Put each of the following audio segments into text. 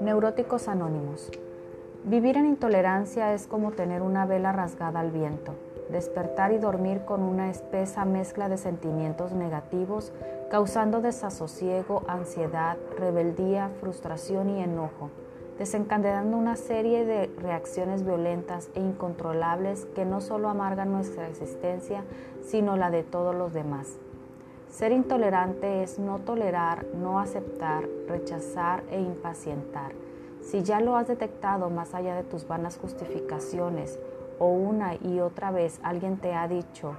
Neuróticos Anónimos. Vivir en intolerancia es como tener una vela rasgada al viento, despertar y dormir con una espesa mezcla de sentimientos negativos, causando desasosiego, ansiedad, rebeldía, frustración y enojo, desencadenando una serie de reacciones violentas e incontrolables que no solo amargan nuestra existencia, sino la de todos los demás. Ser intolerante es no tolerar, no aceptar, rechazar e impacientar. Si ya lo has detectado más allá de tus vanas justificaciones o una y otra vez alguien te ha dicho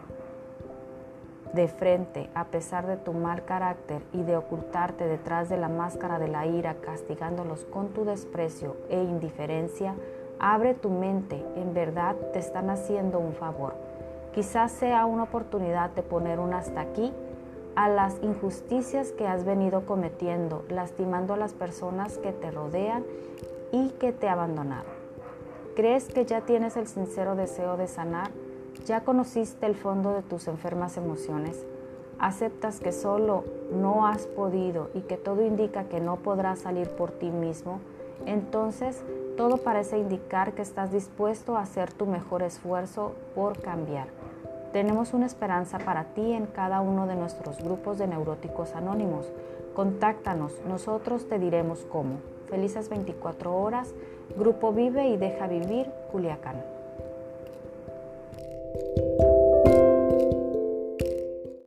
de frente, a pesar de tu mal carácter y de ocultarte detrás de la máscara de la ira, castigándolos con tu desprecio e indiferencia, abre tu mente, en verdad te están haciendo un favor. Quizás sea una oportunidad de poner un hasta aquí a las injusticias que has venido cometiendo, lastimando a las personas que te rodean y que te abandonaron. ¿Crees que ya tienes el sincero deseo de sanar? ¿Ya conociste el fondo de tus enfermas emociones? ¿Aceptas que solo no has podido y que todo indica que no podrás salir por ti mismo? Entonces, todo parece indicar que estás dispuesto a hacer tu mejor esfuerzo por cambiar. Tenemos una esperanza para ti en cada uno de nuestros grupos de neuróticos anónimos. Contáctanos, nosotros te diremos cómo. Felices 24 horas, Grupo Vive y Deja Vivir, Culiacán.